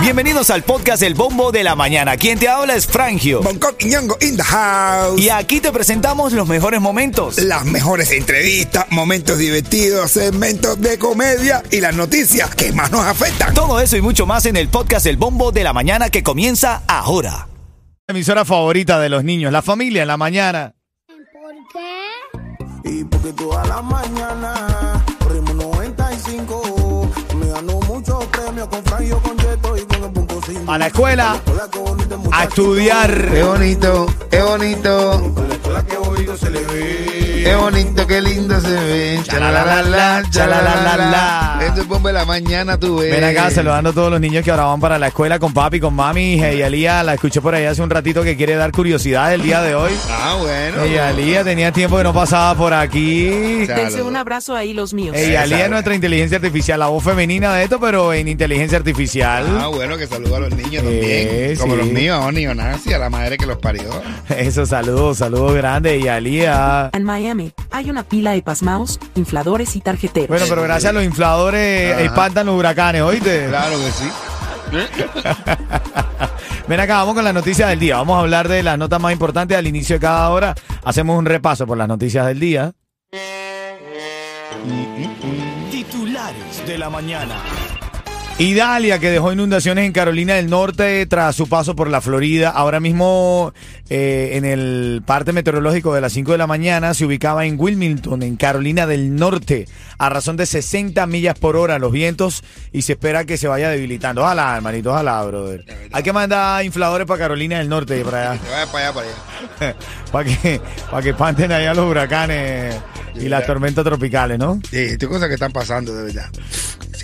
Bienvenidos al podcast El Bombo de la Mañana. Quien te habla es Frangio. Bangkok y Ñongo in the house. Y aquí te presentamos los mejores momentos. Las mejores entrevistas, momentos divertidos, segmentos de comedia y las noticias que más nos afectan. Todo eso y mucho más en el podcast El Bombo de la Mañana que comienza ahora. Emisora favorita de los niños, la familia en la mañana. ¿Por qué? Y porque toda la mañana A la escuela, a estudiar. Qué bonito, qué bonito, Qué bonito, qué lindo se ve. Chalalalala, chalalalala. Esto es bomba de la mañana, tú ves. Ven acá saludando a todos los niños que ahora van para la escuela con papi, con mami. Y Alía la escuché por ahí hace un ratito que quiere dar curiosidad el día de hoy. Ah, bueno. Ey, Alía tenía tiempo que no pasaba por aquí. Dense un abrazo ahí los míos. Ey, Alía es nuestra inteligencia artificial, la voz femenina de esto, pero en inteligencia artificial. Ah, bueno, que saludo a los niños también. Eh, Como sí. los míos, a Oni y a Nancy, a la madre que los parió. Eso, saludos, saludos grandes. Y Alía. Miami hay una pila de pasmaos, infladores y tarjeteros. Bueno, pero gracias a los infladores espantan los huracanes, ¿oíste? Claro que sí. Ven acá, vamos con las noticias del día. Vamos a hablar de las notas más importantes al inicio de cada hora. Hacemos un repaso por las noticias del día. Titulares de la mañana. Idalia, que dejó inundaciones en Carolina del Norte tras su paso por la Florida. Ahora mismo, eh, en el parte meteorológico de las 5 de la mañana, se ubicaba en Wilmington, en Carolina del Norte, a razón de 60 millas por hora los vientos y se espera que se vaya debilitando. Ojalá, hermanito, ojalá, brother. Hay que mandar infladores para Carolina del Norte, para allá, Que vaya para allá, para allá. para que, para que espanten allá los huracanes y las tormentas tropicales, ¿no? Sí, estas cosas que están pasando, de verdad.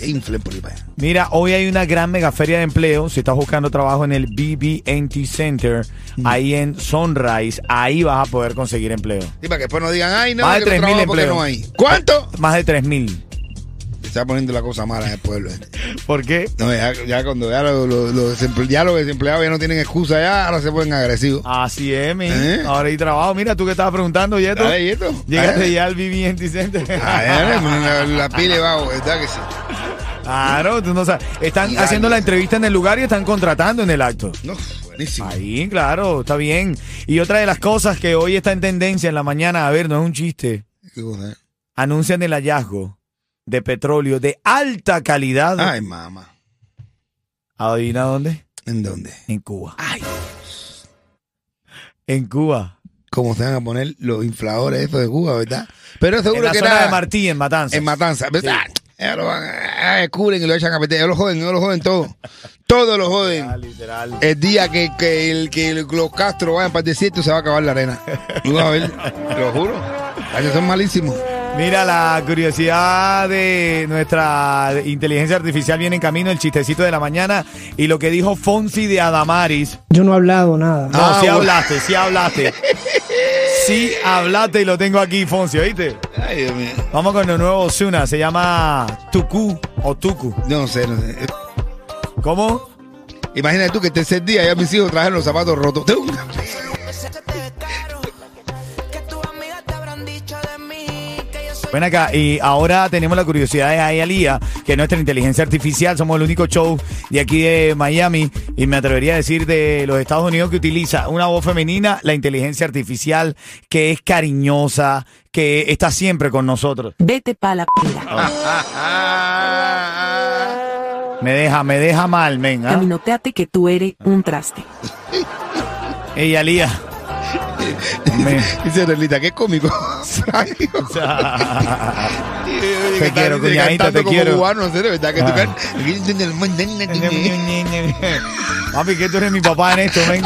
Se inflen por ahí para allá. Mira, hoy hay una gran mega feria de empleo. Si estás buscando trabajo en el BB&T Center, ahí en Sunrise, ahí vas a poder conseguir empleo. Sí, para que después no digan, ay, no, Más de que no 3.000 trabajo porque empleos. no hay. ¿Cuánto? Más de 3000. Se está poniendo la cosa mala en el pueblo. ¿Por qué? No, ya, ya cuando ya los, los- ya los desempleados ya no tienen excusa ya, ahora se ponen agresivos. Así es, mi. ¿Eh? Ahora hay trabajo. Mira, tú que estabas preguntando, Yeto. Dale, Yeto. Llegaste ya al BB&T Center. Ah, la, la pile va, ¿verdad que sí? Claro, tú no sabes. Están Y haciendo la entrevista en el lugar y están contratando en el acto. No, buenísimo. Ahí, claro, está bien. Y otra de las cosas que hoy está en tendencia en la mañana, a ver, no es un chiste. Anuncian el hallazgo de petróleo de alta calidad. Ay, mamá. ¿Adivina dónde? ¿En dónde? En Cuba. En Cuba. ¿Cómo se van a poner los infladores estos de Cuba, verdad? Pero En seguro la que zona era de Martí, en Matanzas. en Matanza, ¿verdad? Ellos lo van a descubren y lo echan a meter. Ellos lo joden, ellos lo joden todo. Todo lo joden. Ah, literal. El día que, que, el, que el- los Castro vayan para el desierto se va a acabar la arena. Tú vas a ver, te lo juro. Ay, son malísimos. Mira, la curiosidad de nuestra inteligencia artificial viene en camino, el chistecito de la mañana y lo que dijo Fonsi de Adamaris. Yo no he hablado nada. No, Ah, sí bueno. hablaste, sí hablaste. Sí hablaste y lo tengo aquí, Fonsi, ¿oíste? Ay, Dios mío. Vamos con el nuevo Osuna, se llama Tuku o Tuku. No sé, no sé. ¿Cómo? Imagínate tú que el tercer día ya mis hijos trajeron los zapatos rotos. Ven acá, y ahora tenemos la curiosidad de Ayalía, que es nuestra inteligencia artificial. Somos el único show de aquí de Miami, y me atrevería a decir de los Estados Unidos que utiliza una voz femenina, la inteligencia artificial, que es cariñosa, que está siempre con nosotros. Vete pa' la pila. Me deja, me deja mal, men. ¿ah? Caminoteate que tú eres un traste. Ey, Alía. Dice Relita, qué cómico. Te quiero, cuñadita, te quiero. cubano. Que tú Ah. Papi, que tú eres mi papá en esto, men.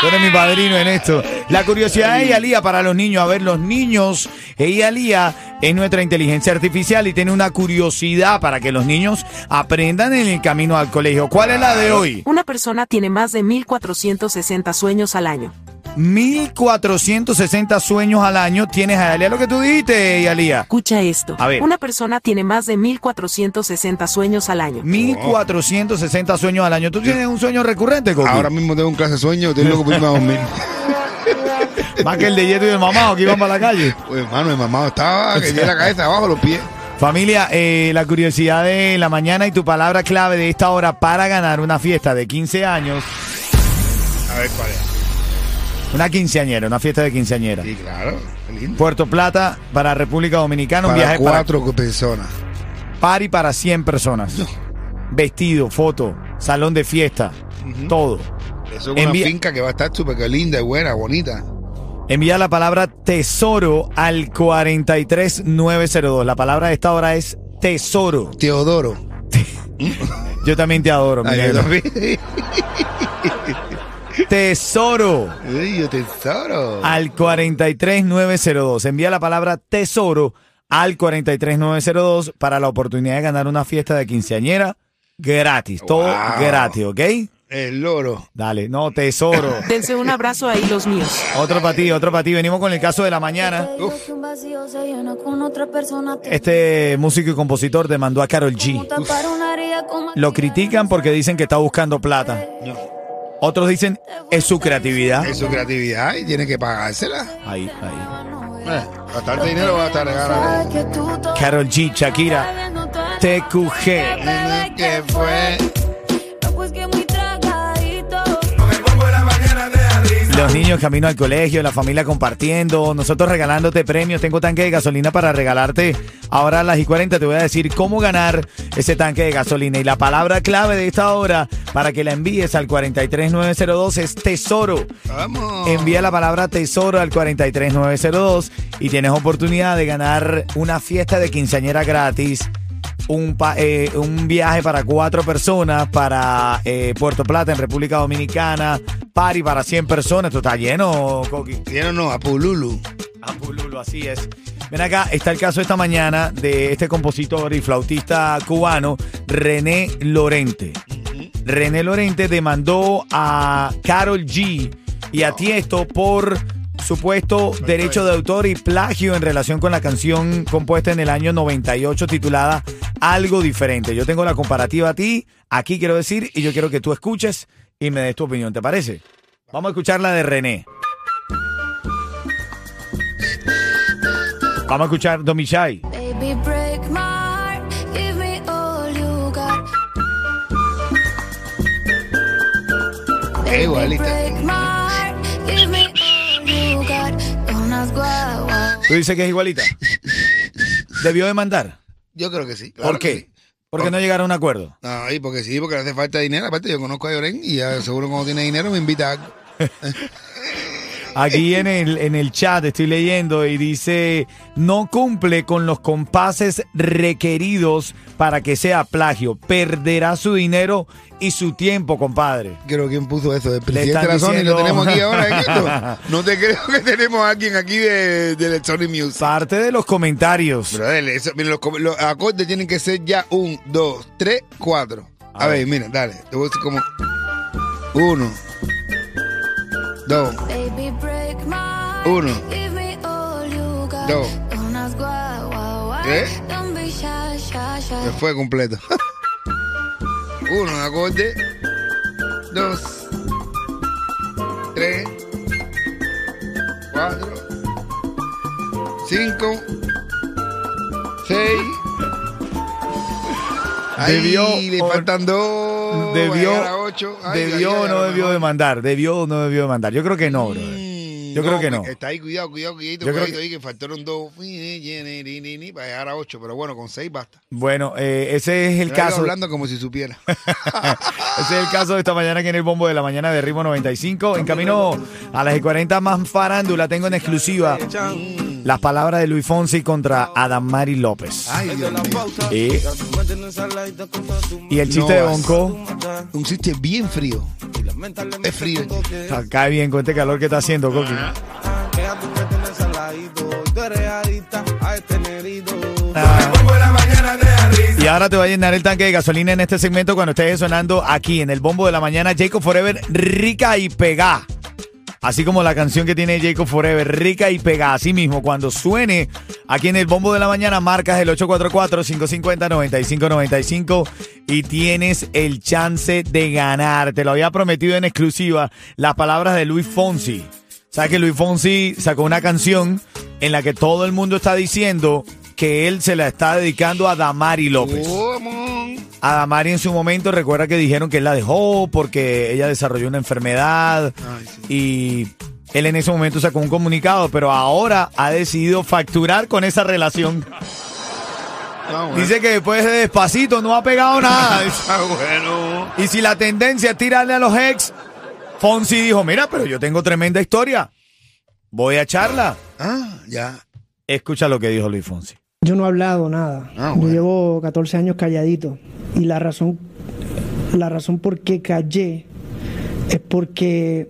Tú eres mi padrino en esto. La curiosidad de Eyalía para los niños. A ver, los niños, Eyalía es nuestra inteligencia artificial y tiene una curiosidad para que los niños aprendan en el camino al colegio. ¿Cuál es la de hoy? Una persona tiene más de 1460 sueños al año. 1460 sueños al año. Tienes a Eyalía lo que tú dijiste, Eyalía. Escucha esto. A ver. Una persona tiene más de 1460 sueños al año. 1460 sueños al año. ¿Tú tienes un sueño recurrente, Coqui? Ahora mismo tengo un clase de sueño, estoy loco por irme a dormir. Más que el de Yeto y el mamado que iban para la calle. Pues hermano, mi mamá estaba que tiene la cabeza abajo, los pies. Familia, eh, la curiosidad de la mañana y tu palabra clave de esta hora para ganar una fiesta de 15 años. A ver cuál es. Una quinceañera, una fiesta de quinceañera. Sí, claro. Lindo. Puerto Plata para República Dominicana, un Para viaje para cuatro personas. party para 100 personas. Vestido, foto, salón de fiesta, todo. Eso es una finca que va a estar súper linda, buena, bonita. Envía la palabra tesoro al 43902. La palabra de esta hora es tesoro. Teodoro. Yo también te adoro, mi yo también. Tesoro yo tesoro. al 43902. Envía la palabra tesoro al 43902 para la oportunidad de ganar una fiesta de quinceañera gratis. Todo Wow. gratis, ¿ok? El loro. Dale, no, tesoro. Dense un abrazo ahí los míos. Otro para ti, otro para ti. Venimos con el caso de la mañana. Este músico y compositor demandó a Carol G. Lo critican porque dicen que está buscando plata. Otros dicen es su creatividad. Es su creatividad y tiene que pagársela. Ahí, ahí. Eh, bastante dinero va a estar regalando. Carol G, Shakira, TQG. ¿Qué fue? Los niños camino al colegio, la familia compartiendo, nosotros regalándote premios. Tengo tanque de gasolina para regalarte. Ahora a las y 40 te voy a decir cómo ganar ese tanque de gasolina. Y la palabra clave de esta hora para que la envíes al 43902 es tesoro. Vamos. Envía la palabra tesoro al 43902 y tienes oportunidad de ganar una fiesta de quinceañera gratis. Un, pa- eh, un viaje para cuatro personas para eh, Puerto Plata en República Dominicana. Party para 100 personas. Esto está lleno, Coqui. Tiene no, a Pululu. Ah, Pululo, así es. Ven acá, está el caso esta mañana de este compositor y flautista cubano, René Lorente. René Lorente demandó a Carol G y a Tiesto por supuesto derecho de autor y plagio en relación con la canción compuesta en el año 98 titulada Algo Diferente. Yo tengo la comparativa a ti, aquí quiero decir, y yo quiero que tú escuches y me des tu opinión, ¿te parece? Vamos a escuchar la de René. Vamos a escuchar Domichai. Baby, ¿Tú dices que es igualita? ¿Debió demandar? Yo creo que sí. claro ¿Por qué? sí. Porque no llegaron a un acuerdo. No, y porque sí, porque le hace falta dinero. Aparte, yo conozco a Lloren y ya seguro cuando tiene dinero me invita a algo. Aquí en el, en el chat estoy leyendo y dice, no cumple con los compases requeridos para que sea plagio. Perderá su dinero y su tiempo, compadre. Creo quién puso eso. El presidente de la Sony diciendo- lo tenemos aquí ahora en esto. No te creo que tenemos a alguien aquí de, de Sony Music. Parte de los comentarios. Brother, eso, mira, los, los acordes tienen que ser ya un, dos, tres, cuatro. A, A ver, ver. mira, dale. Te voy a decir como. Uno. Dos. Baby, break my heart. Uno. Dos. ¿Tres? Se fue completo. Uno, acorde. Dos. Tres. Cuatro. Cinco. Seis. Ay, Debió le faltan dos. Debió. Ay, debió ay, o no debió demandar. Debió o no debió demandar. Yo creo que no, bro. Yo creo que no. Está ahí, cuidado, cuidado, cuidado, Yo creo cuidado, que- ahí, que faltaron dos. Para llegar a ocho, pero bueno, con seis basta. Bueno, eh, ese es el yo caso. hablando como si supiera. Ese es el caso de esta mañana aquí en el bombo de la mañana de Ritmo 95. En camino a las y 40 más farándula tengo en exclusiva las palabras de Luis Fonsi contra Adamari López. Ay, Dios mío. Y, y el chiste No de. Bonco Un chiste bien frío. Es frío. ah, cae bien con este calor que está haciendo, Coqui. Ah. Y ahora te va a llenar el tanque de gasolina en este segmento cuando estés sonando aquí en el bombo de la mañana. Jacob Forever, rica y pegá. Así como la canción que tiene Jacob Forever, rica y pegá. Así mismo, cuando suene aquí en el bombo de la mañana, marcas el 844-550-9595 y tienes el chance de ganar. Te lo había prometido en exclusiva las palabras de Luis Fonsi. ¿Sabes que Luis Fonsi sacó una canción en la que todo el mundo está diciendo que él se la está dedicando a Damari López. ¿Cómo? A Damari en su momento recuerda que dijeron que él la dejó porque ella desarrolló una enfermedad Ay, sí. y él en ese momento sacó un comunicado, pero ahora ha decidido facturar con esa relación. Ah, bueno. Dice que después de despacito no ha pegado nada. Ah, bueno. Y si la tendencia es tirarle a los ex, Fonsi dijo, mira, pero yo tengo tremenda historia. Voy a echarla. Ah, ya. Escucha lo que dijo Luis Fonsi. Yo no he hablado nada. Ah, Yo llevo 14 años calladito. Y la razón, la razón por qué callé es porque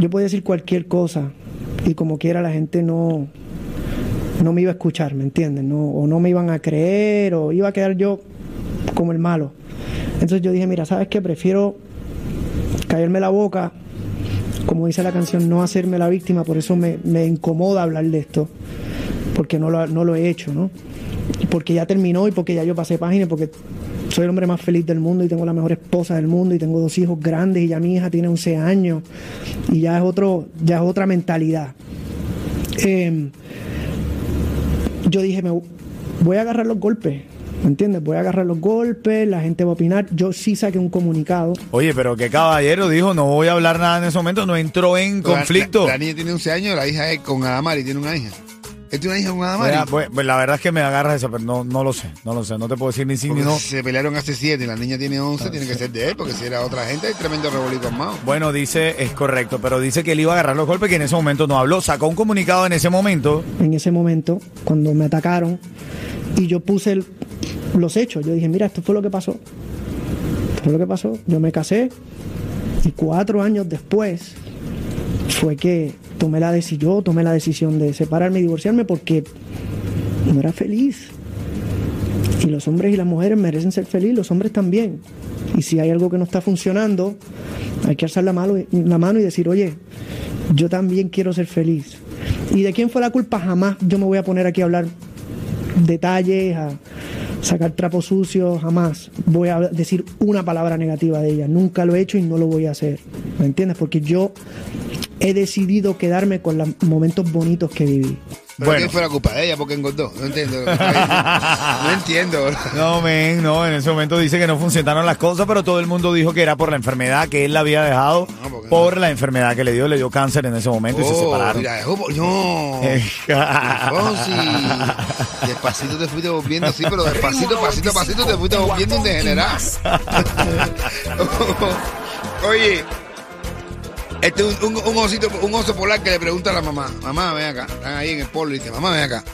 yo podía decir cualquier cosa y como quiera la gente no, no me iba a escuchar, ¿me entiendes? No, o no me iban a creer o iba a quedar yo como el malo. Entonces yo dije, mira, ¿sabes qué? Prefiero callarme la boca, como dice la canción, no hacerme la víctima, por eso me, me incomoda hablar de esto porque no lo, no lo he hecho, ¿no? Porque ya terminó y porque ya yo pasé página, porque soy el hombre más feliz del mundo y tengo la mejor esposa del mundo y tengo dos hijos grandes y ya mi hija tiene 11 años y ya es otro, ya es otra mentalidad. Eh, yo dije, me voy a agarrar los golpes, ¿me entiendes? Voy a agarrar los golpes, la gente va a opinar. Yo sí saqué un comunicado. Oye, pero qué caballero dijo, no voy a hablar nada en ese momento, no entró en conflicto. La, la niña tiene 11 años, la hija es con Adamari, tiene una hija. ¿Él tiene una hija con Adamari? Mira, pues, pues, la verdad es que me agarras esa, pero no, no lo sé, no lo sé, no te puedo decir ni sí ni Porque no. Se pelearon hace 7 y la niña tiene 11, tiene que ser de él, porque si era otra gente, hay tremendo revolito armado. Bueno, dice, es correcto, pero dice que él iba a agarrar los golpes que en ese momento no habló. Sacó un comunicado en ese momento. en ese momento, cuando me atacaron, y yo puse el- los hechos. Yo dije, mira, esto fue lo que pasó. Esto fue lo que pasó. Yo me casé y cuatro años después fue que tomé la decisión, tomé la decisión de separarme y divorciarme porque no era feliz. Y los hombres y las mujeres merecen ser felices, los hombres también. Y si hay algo que no está funcionando, hay que alzar la mano, la mano y decir, oye, yo también quiero ser feliz. ¿Y de quién fue la culpa? Jamás yo me voy a poner aquí a hablar detalles, a sacar trapos sucios, jamás voy a decir una palabra negativa de ella. Nunca lo he hecho y no lo voy a hacer. ¿Me entiendes? Porque yo he decidido quedarme con los momentos bonitos que viví. Pero Bueno. ¿quién fue la culpa de ella? Porque engordó. No entiendo. No entiendo. No, men, no, en ese momento dice que no funcionaron las cosas, pero todo el mundo dijo que era por la enfermedad que él la había dejado, No, por la enfermedad que le dio, le dio cáncer en ese momento y se Oh, separaron. mira, dejó por- No. Fonsi. Despacito te fuiste volviendo, sí, pero despacito, pasito pasito te fuiste volviendo un degenerado. Oye, este es un, un- osito, un oso polar que le pregunta a la mamá, mamá, ven acá, están ahí en el polo y dice, mamá, ven acá,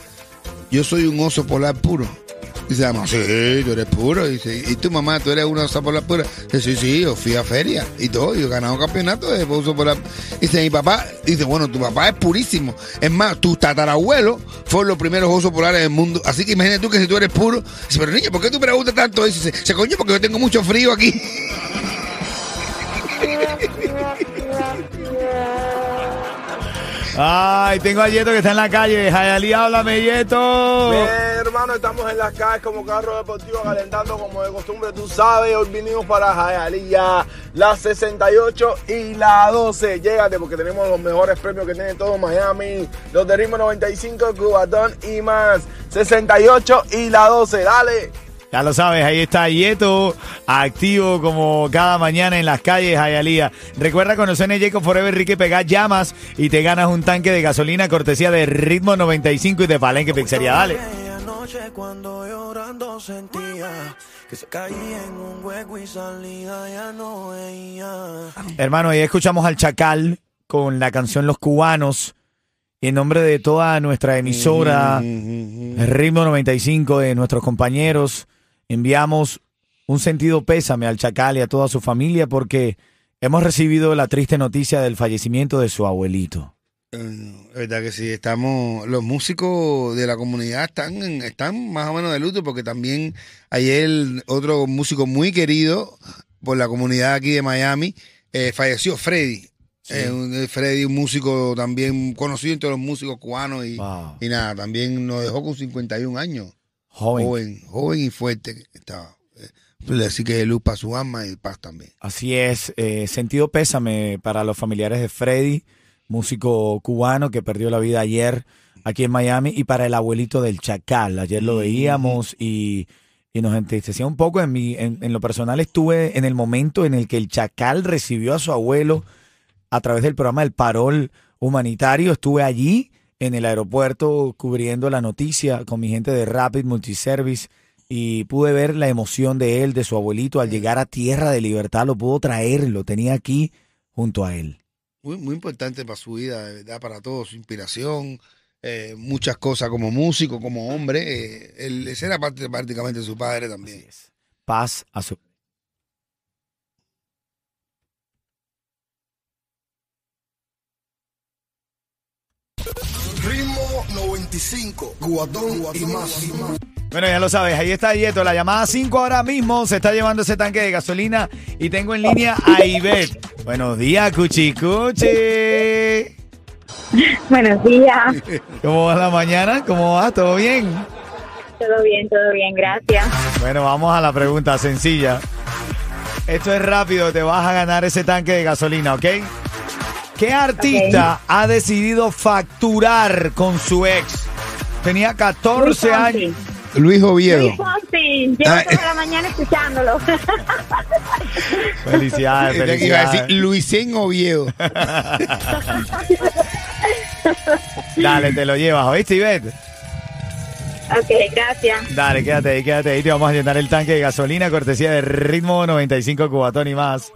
yo soy un oso polar puro. Dice mamá, sí, tú eres puro. Dice, ¿y tu mamá, tú eres una oso polar pura? Dice, sí, sí, yo fui a feria y todo, yo he ganado campeonato de oso polar. Dice, mi papá, dice, bueno, tu papá es purísimo. Es más, tus tatarabuelos fueron los primeros osos polares del mundo. Así que imagínate tú que si tú eres puro, dice, pero niña, ¿por qué tú preguntas tanto? Dice, se coño, porque yo tengo mucho frío aquí. Ay, tengo a Yeto que está en la calle. Jayalí, háblame, Yeto. Bien, hermano, estamos en las calles como carro deportivo calentando como de costumbre, tú sabes, hoy vinimos para Jayalía, la 68 y la 12. Llégate porque tenemos los mejores premios que tiene todo Miami, los de ritmo 95, Cubatón y más. 68 y la 12, dale. Ya lo sabes, ahí está Yeto, activo como cada mañana en las calles Jayalía. Recuerda conocer en Jacob Forever Ricky Pegar llamas y te ganas un tanque de gasolina cortesía de Ritmo 95 y de Palenque Pizzería. Dale. Aquella noche cuando llorando sentía que se caía en un hueco y salida ya no veía. Hermano, ahí escuchamos al Chacal con la canción Los Cubanos. Y en nombre de toda nuestra emisora, Ritmo 95, de nuestros compañeros, enviamos un sentido pésame al Chacal y a toda su familia porque hemos recibido la triste noticia del fallecimiento de su abuelito. Eh, Es verdad que sí, estamos, los músicos de la comunidad están, están más o menos de luto porque también ayer otro músico muy querido por la comunidad aquí de Miami eh, falleció, Freddy. Eh, un- eh, Freddy, un músico también conocido entre los músicos cubanos y, Wow. y nada, también nos dejó con 51 años. Joven. Joven, joven y fuerte estaba. Eh, Así que luz para su alma y paz también. Así es, eh, sentido pésame para los familiares de Freddy, músico cubano que perdió la vida ayer aquí en Miami y para el abuelito del Chacal. Ayer lo veíamos y, y nos entristecía un poco. En, mi, en, en lo personal estuve en el momento en el que el Chacal recibió a su abuelo a través del programa del Parol Humanitario. Estuve allí en el aeropuerto cubriendo la noticia con mi gente de Rapid Multiservice y pude ver la emoción de él, de su abuelito, al llegar a Tierra de Libertad. Lo pudo traer, lo tenía aquí junto a él. Muy, muy importante para su vida, de verdad, para todo, su inspiración, eh, muchas cosas como músico, como hombre. eh, él, ese era parte, prácticamente su padre también. Paz a su... Ritmo 95, Guatón y más. Bueno, ya lo sabes, ahí está Yeto. La llamada 5 ahora mismo se está llevando ese tanque de gasolina y tengo en línea a Ivette. Buenos días, Cuchi Cuchi. Buenos días. ¿Cómo va la mañana? ¿Cómo va? ¿Todo bien? Todo bien, todo bien, gracias. Bueno, vamos a la pregunta sencilla. Esto es rápido, te vas a ganar ese tanque de gasolina, ¿ok? ¿Qué artista ha decidido facturar con su ex? Tenía 14 Luis Fonsi. años. Luis Oviedo. Luis Fonsi, llevo Ah, toda la mañana escuchándolo. Felicidades, iba a decir felicidades. Luisén Oviedo. Dale, te lo llevas, ¿oíste, Ivette? ok, gracias. Dale, quédate ahí, quédate ahí. Te vamos a llenar el tanque de gasolina, cortesía de Ritmo 95 Cubatón y más.